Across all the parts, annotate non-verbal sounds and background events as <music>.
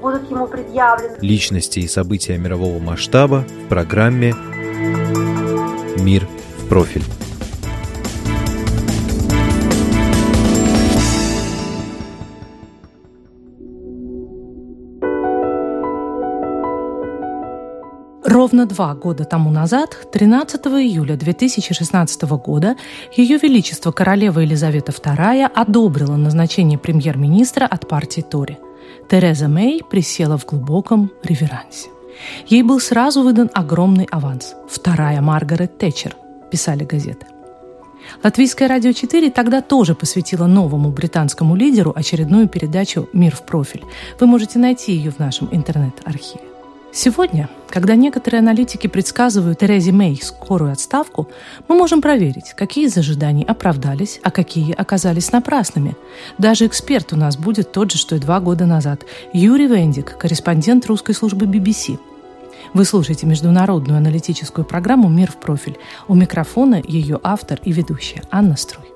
будут ему предъявлены. Личности и события мирового масштаба в программе «Мир в профиль». Ровно два года тому назад, 13 июля 2016 года, Ее Величество Королева Елизавета II одобрила назначение премьер-министра от партии Тори. Тереза Мэй присела в глубоком реверансе. Ей был сразу выдан огромный аванс. Вторая Маргарет Тэтчер, писали газеты. Латвийское радио 4 тогда тоже посвятило новому британскому лидеру очередную передачу «Мир в профиль». Вы можете найти ее в нашем интернет-архиве. Сегодня, когда некоторые аналитики предсказывают Терезе Мэй скорую отставку, мы можем проверить, какие из ожиданий оправдались, а какие оказались напрасными. Даже эксперт у нас будет тот же, что и два года назад. Юрий Вендик, корреспондент русской службы BBC. Вы слушаете международную аналитическую программу «Мир в профиль». У микрофона ее автор и ведущая Анна Струй.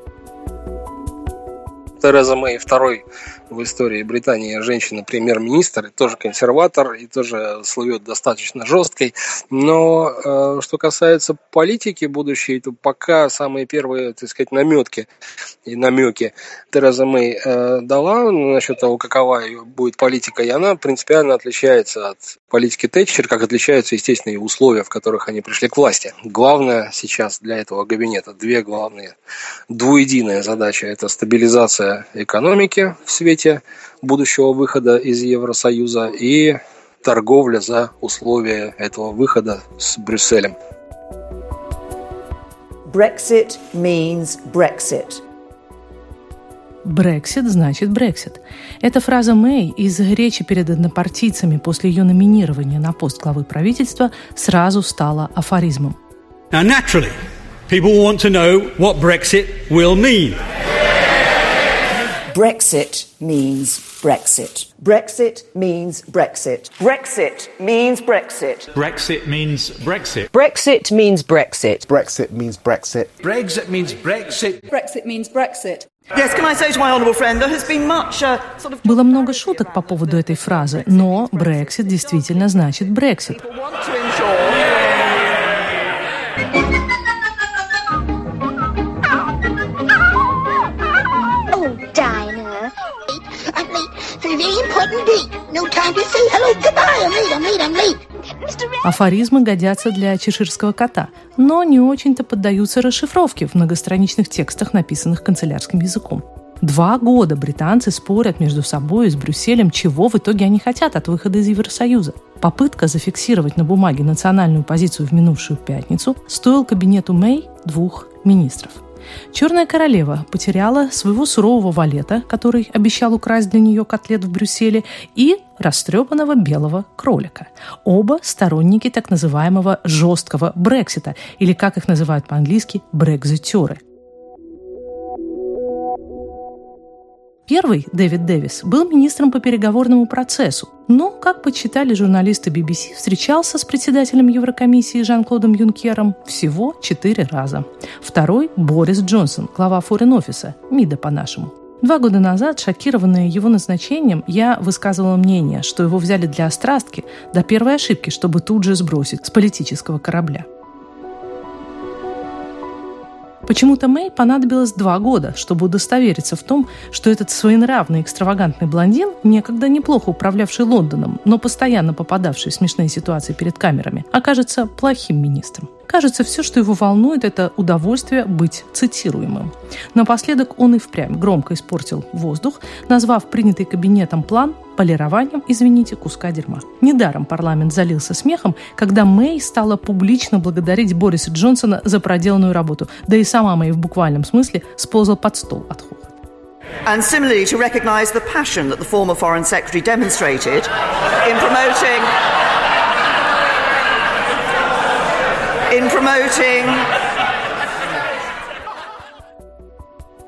Тереза Мэй второй в истории Британии женщина-премьер-министр, и тоже консерватор, и тоже слывет достаточно жесткой. Но э, что касается политики будущей, то пока самые первые, так сказать, наметки и намеки Тереза Мэй э, дала насчет того, какова ее будет политика, и она принципиально отличается от политики Тэтчер, как отличаются, естественно, и условия, в которых они пришли к власти. Главное сейчас для этого кабинета, две главные, двуединая задача – это стабилизация экономики в свете будущего выхода из Евросоюза и торговля за условия этого выхода с Брюсселем. Brexit means Brexit. Брексит значит Брексит. Эта фраза Мэй из речи перед однопартийцами после ее номинирования на пост главы правительства сразу стала афоризмом. Now, naturally, people want to know what Brexit will mean. Brexit means Brexit. Brexit means Brexit. Brexit means Brexit. Brexit means Brexit. Brexit means Brexit. Brexit means Brexit. Brexit means Brexit. Brexit means Brexit. Yes, can I say to my honourable friend, there has been much uh, sort of... Было много шуток по поводу этой фразы, но Брексит действительно значит Афоризмы годятся для чеширского кота, но не очень-то поддаются расшифровке в многостраничных текстах, написанных канцелярским языком. Два года британцы спорят между собой и с Брюсселем, чего в итоге они хотят от выхода из Евросоюза. Попытка зафиксировать на бумаге национальную позицию в минувшую пятницу стоил кабинету Мэй двух министров – Черная королева потеряла своего сурового валета, который обещал украсть для нее котлет в Брюсселе, и растрепанного белого кролика. Оба сторонники так называемого жесткого Брексита, или как их называют по-английски, брекзитеры – Первый, Дэвид Дэвис, был министром по переговорному процессу, но, как подсчитали журналисты BBC, встречался с председателем Еврокомиссии Жан-Клодом Юнкером всего четыре раза. Второй – Борис Джонсон, глава форен-офиса, МИДа по-нашему. Два года назад, шокированная его назначением, я высказывала мнение, что его взяли для острастки до первой ошибки, чтобы тут же сбросить с политического корабля. Почему-то Мэй понадобилось два года, чтобы удостовериться в том, что этот своенравный экстравагантный блондин, некогда неплохо управлявший Лондоном, но постоянно попадавший в смешные ситуации перед камерами, окажется плохим министром. Кажется, все, что его волнует, это удовольствие быть цитируемым. Напоследок он и впрямь громко испортил воздух, назвав принятый кабинетом план полированием, извините, куска дерьма. Недаром парламент залился смехом, когда Мэй стала публично благодарить Бориса Джонсона за проделанную работу, да и сама Мэй в буквальном смысле сползла под стол от хохота. And similarly, to recognise the passion that the former Foreign Secretary demonstrated in promoting in promoting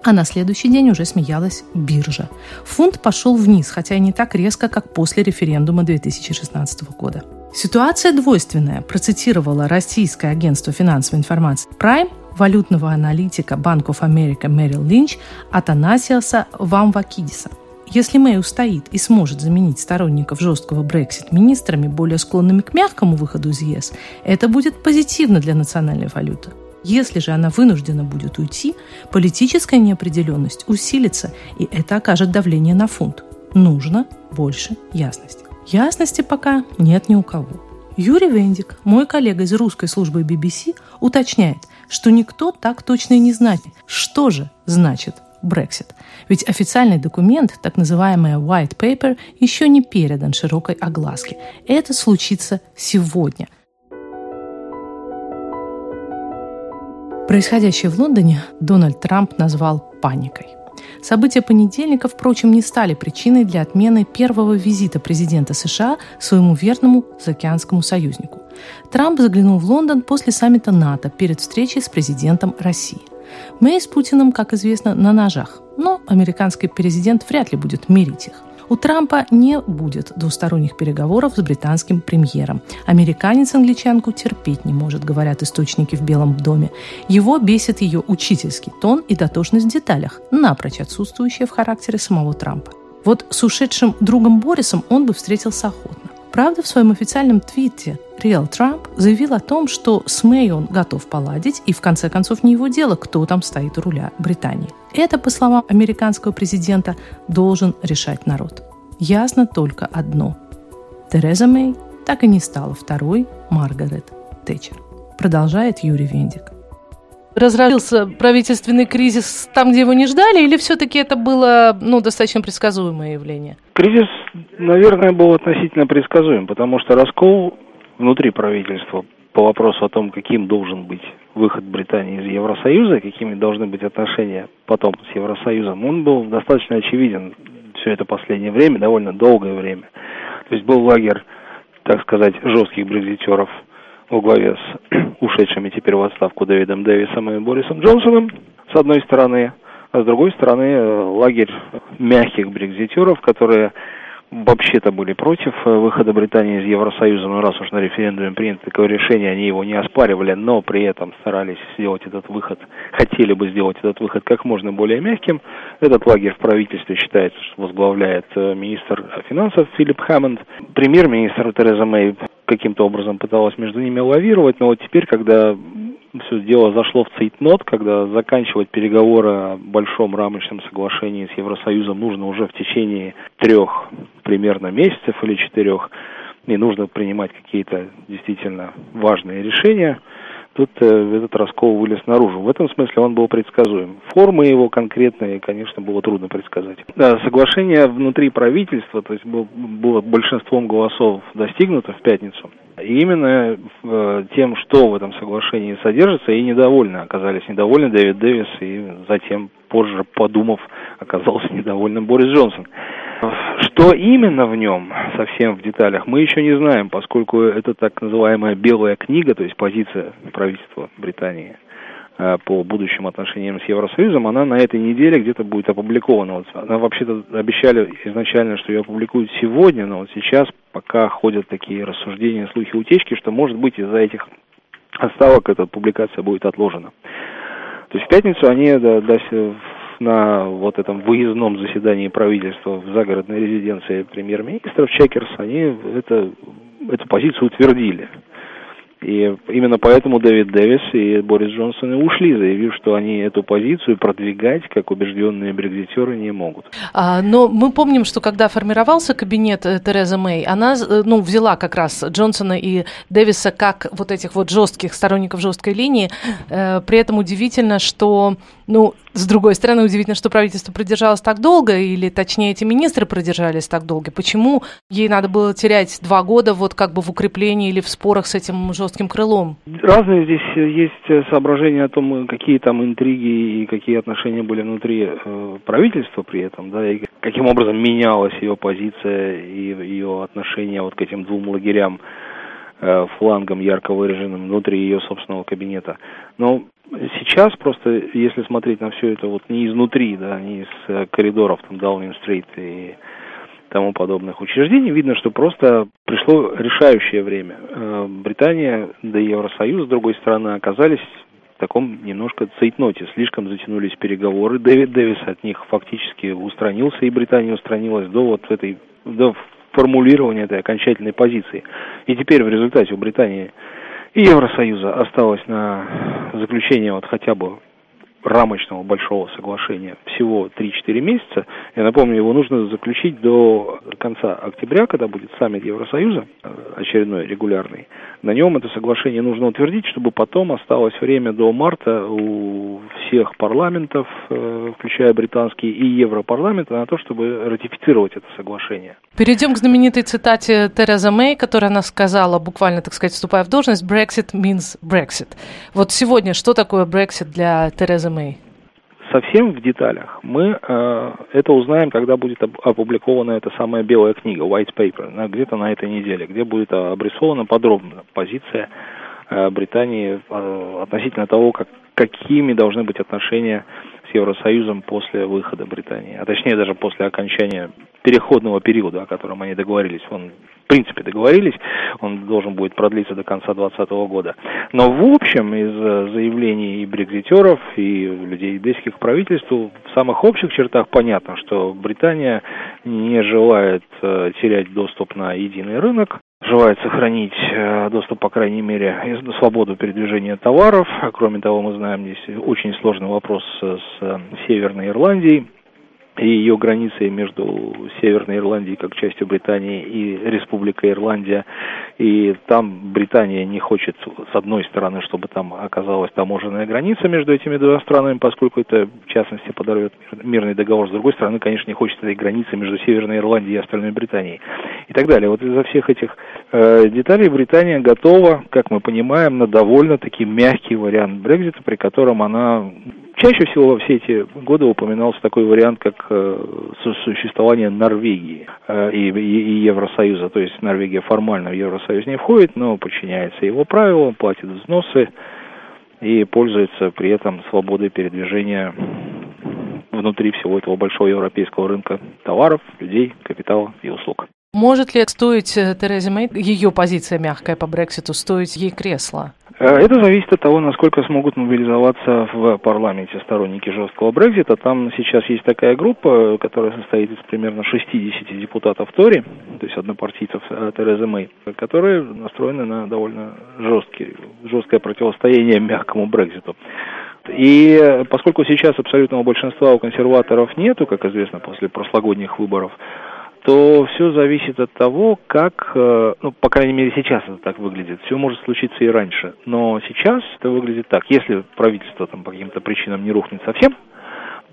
А на следующий день уже смеялась биржа. Фунт пошел вниз, хотя и не так резко, как после референдума 2016 года. Ситуация двойственная, процитировала российское агентство финансовой информации Prime валютного аналитика of America Merrill Lynch Атанасиаса Вамвакидиса. Если Мэй устоит и сможет заменить сторонников жесткого Брексит министрами, более склонными к мягкому выходу из ЕС, это будет позитивно для национальной валюты. Если же она вынуждена будет уйти, политическая неопределенность усилится, и это окажет давление на фунт. Нужно больше ясности. Ясности пока нет ни у кого. Юрий Вендик, мой коллега из русской службы BBC, уточняет, что никто так точно и не знает, что же значит Brexit. Ведь официальный документ, так называемый White Paper, еще не передан широкой огласке. Это случится сегодня. Происходящее в Лондоне Дональд Трамп назвал паникой. События понедельника, впрочем, не стали причиной для отмены первого визита президента США своему верному заокеанскому союзнику. Трамп заглянул в Лондон после саммита НАТО перед встречей с президентом России. Мэй с Путиным, как известно, на ножах, но американский президент вряд ли будет мирить их. У Трампа не будет двусторонних переговоров с британским премьером. Американец англичанку терпеть не может, говорят источники в Белом доме. Его бесит ее учительский тон и дотошность в деталях, напрочь отсутствующая в характере самого Трампа. Вот с ушедшим другом Борисом он бы встретился охотно. Правда, в своем официальном твите Реал Трамп заявил о том, что с Мэй он готов поладить, и в конце концов не его дело, кто там стоит у руля Британии. Это, по словам американского президента, должен решать народ. Ясно только одно. Тереза Мэй так и не стала второй Маргарет Тэтчер. Продолжает Юрий Вендик разразился правительственный кризис там, где его не ждали, или все-таки это было ну, достаточно предсказуемое явление? Кризис, наверное, был относительно предсказуем, потому что раскол внутри правительства по вопросу о том, каким должен быть выход Британии из Евросоюза, какими должны быть отношения потом с Евросоюзом, он был достаточно очевиден все это последнее время, довольно долгое время. То есть был лагерь, так сказать, жестких брекзитеров – во главе с <clears throat> ушедшими теперь в отставку Дэвидом Дэвисом и Борисом Джонсоном, с одной стороны, а с другой стороны э, лагерь мягких брекзитеров, которые вообще-то были против э, выхода Британии из Евросоюза, но раз уж на референдуме принято такое решение, они его не оспаривали, но при этом старались сделать этот выход, хотели бы сделать этот выход как можно более мягким. Этот лагерь в правительстве считается, что возглавляет э, министр финансов Филипп Хэммонд. Премьер-министр Тереза Мэй каким-то образом пыталась между ними лавировать, но вот теперь, когда все дело зашло в цейтнот, когда заканчивать переговоры о большом рамочном соглашении с Евросоюзом нужно уже в течение трех примерно месяцев или четырех, и нужно принимать какие-то действительно важные решения – тут э, этот раскол вылез наружу. В этом смысле он был предсказуем. Формы его конкретные, конечно, было трудно предсказать. Да, соглашение внутри правительства, то есть был, было большинством голосов достигнуто в пятницу. И именно э, тем, что в этом соглашении содержится, и недовольны оказались недовольны Дэвид Дэвис, и затем, позже подумав, оказался недовольным Борис Джонсон. Что именно в нем, совсем в деталях, мы еще не знаем, поскольку это так называемая белая книга, то есть позиция правительства Британии э, по будущим отношениям с Евросоюзом, она на этой неделе где-то будет опубликована. Вот она вообще-то обещали изначально, что ее опубликуют сегодня, но вот сейчас пока ходят такие рассуждения, слухи, утечки, что может быть из-за этих отставок эта публикация будет отложена. То есть в пятницу они да, да, на вот этом выездном заседании правительства в загородной резиденции премьер-министров Чекерс, они это, эту позицию утвердили. И именно поэтому Дэвид Дэвис и Борис Джонсон и ушли, заявив, что они эту позицию продвигать, как убежденные брекзитеры, не могут. А, но мы помним, что когда формировался кабинет э, Терезы Мэй, она э, ну, взяла как раз Джонсона и Дэвиса как вот этих вот жестких сторонников жесткой линии. Э, при этом удивительно, что ну, с другой стороны, удивительно, что правительство продержалось так долго, или точнее эти министры продержались так долго. Почему ей надо было терять два года вот как бы в укреплении или в спорах с этим жестким крылом? Разные здесь есть соображения о том, какие там интриги и какие отношения были внутри э, правительства при этом, да, и каким образом менялась ее позиция и ее отношение вот к этим двум лагерям э, флангом ярко выраженным внутри ее собственного кабинета. Но сейчас просто, если смотреть на все это вот не изнутри, да, не из э, коридоров там Даунинг-стрит и тому подобных учреждений, видно, что просто пришло решающее время. Э, Британия, да и Евросоюз, с другой стороны, оказались в таком немножко цейтноте. Слишком затянулись переговоры. Дэвид Дэвис от них фактически устранился, и Британия устранилась до вот этой, до формулирования этой окончательной позиции. И теперь в результате у Британии и Евросоюза осталось на заключение вот хотя бы рамочного большого соглашения всего 3-4 месяца. Я напомню, его нужно заключить до конца октября, когда будет саммит Евросоюза, э, очередной регулярный. На нем это соглашение нужно утвердить, чтобы потом осталось время до марта у всех парламентов, э, включая британский и Европарламент, на то, чтобы ратифицировать это соглашение. Перейдем к знаменитой цитате Тереза Мэй, которая она сказала, буквально, так сказать, вступая в должность, «Brexit means Brexit». Вот сегодня что такое Brexit для Терезы Мэй? Совсем в деталях мы э, это узнаем, когда будет опубликована эта самая белая книга, white paper, где-то на этой неделе, где будет обрисована подробно позиция э, Британии э, относительно того, как, какими должны быть отношения с Евросоюзом после выхода Британии, а точнее даже после окончания переходного периода, о котором они договорились. Он, в принципе, договорились, он должен будет продлиться до конца 2020 года. Но в общем, из э, заявлений и брекзитеров, и людей близких к правительству, в самых общих чертах понятно, что Британия не желает э, терять доступ на единый рынок, желает сохранить э, доступ, по крайней мере, и свободу передвижения товаров. Кроме того, мы знаем, здесь очень сложный вопрос с Северной Ирландией и ее границей между Северной Ирландией как частью Британии и Республикой Ирландия. И там Британия не хочет, с одной стороны, чтобы там оказалась таможенная граница между этими двумя странами, поскольку это, в частности, подорвет мирный договор. С другой стороны, конечно, не хочет этой границы между Северной Ирландией и остальной Британией. И так далее. Вот из-за всех этих э, деталей Британия готова, как мы понимаем, на довольно-таки мягкий вариант Брекзита, при котором она Чаще всего во все эти годы упоминался такой вариант, как э, существование Норвегии э, и, Евросоюза. То есть Норвегия формально в Евросоюз не входит, но подчиняется его правилам, платит взносы и пользуется при этом свободой передвижения внутри всего этого большого европейского рынка товаров, людей, капитала и услуг. Может ли стоить э, Терезе Мэй, ее позиция мягкая по Брекситу, стоить ей кресла? Э, это зависит от того, насколько смогут мобилизоваться в парламенте сторонники жесткого Брекзита. Там сейчас есть такая группа, которая состоит из примерно 60 депутатов Тори, то есть однопартийцев э, Терезы Мэй, которые настроены на довольно жесткий, жесткое противостояние мягкому Брекзиту. И поскольку сейчас абсолютного большинства у консерваторов нету, как известно, после прошлогодних выборов, то все зависит от того, как, э, ну, по крайней мере, сейчас это так выглядит. Все может случиться и раньше. Но сейчас это выглядит так. Если правительство там по каким-то причинам не рухнет совсем,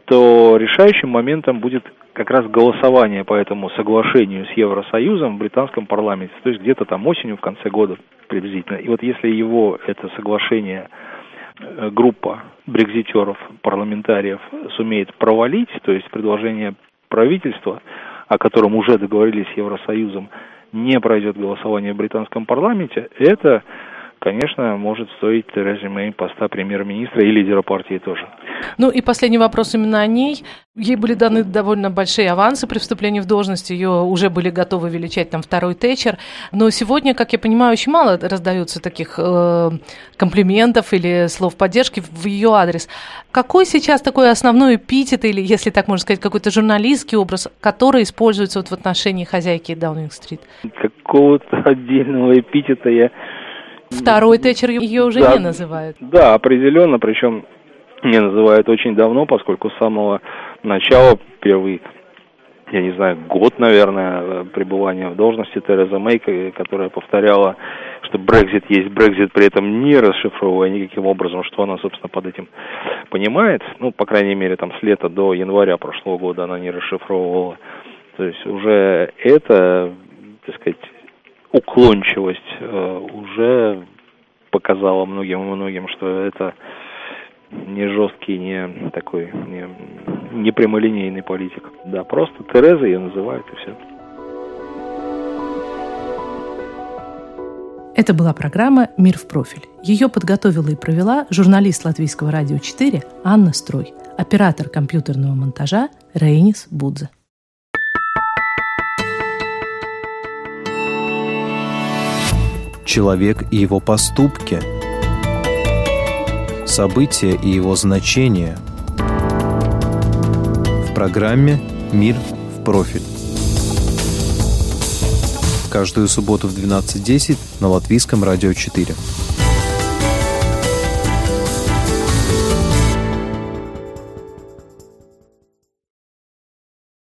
то решающим моментом будет как раз голосование по этому соглашению с Евросоюзом в британском парламенте, то есть где-то там осенью, в конце года приблизительно. И вот если его, это соглашение, э, группа брекзитеров, парламентариев сумеет провалить, то есть предложение правительства, о котором уже договорились с Евросоюзом, не пройдет голосование в британском парламенте, это конечно, может стоить Терезе Мэй поста премьер-министра и лидера партии тоже. Ну и последний вопрос именно о ней. Ей были даны довольно большие авансы при вступлении в должность, ее уже были готовы величать там второй Тэтчер, но сегодня, как я понимаю, очень мало раздается таких э, комплиментов или слов поддержки в ее адрес. Какой сейчас такой основной эпитет, или, если так можно сказать, какой-то журналистский образ, который используется вот в отношении хозяйки Даунинг-стрит? Какого-то <laughs> отдельного эпитета я Второй Тэтчер ее уже да, не называют. Да, определенно, причем не называют очень давно, поскольку с самого начала, первый, я не знаю, год, наверное, пребывания в должности Тереза Мэй, которая повторяла, что Брекзит есть Брекзит, при этом не расшифровывая никаким образом, что она, собственно, под этим понимает. Ну, по крайней мере, там с лета до января прошлого года она не расшифровывала. То есть уже это, так сказать, уклончивость э, уже показала многим многим, что это не жесткий, не такой, не, не прямолинейный политик. Да, просто Тереза ее называют и все. Это была программа «Мир в профиль». Ее подготовила и провела журналист Латвийского радио 4 Анна Строй, оператор компьютерного монтажа Рейнис Будзе. Человек и его поступки. События и его значения. В программе «Мир в профиль». Каждую субботу в 12.10 на Латвийском радио 4.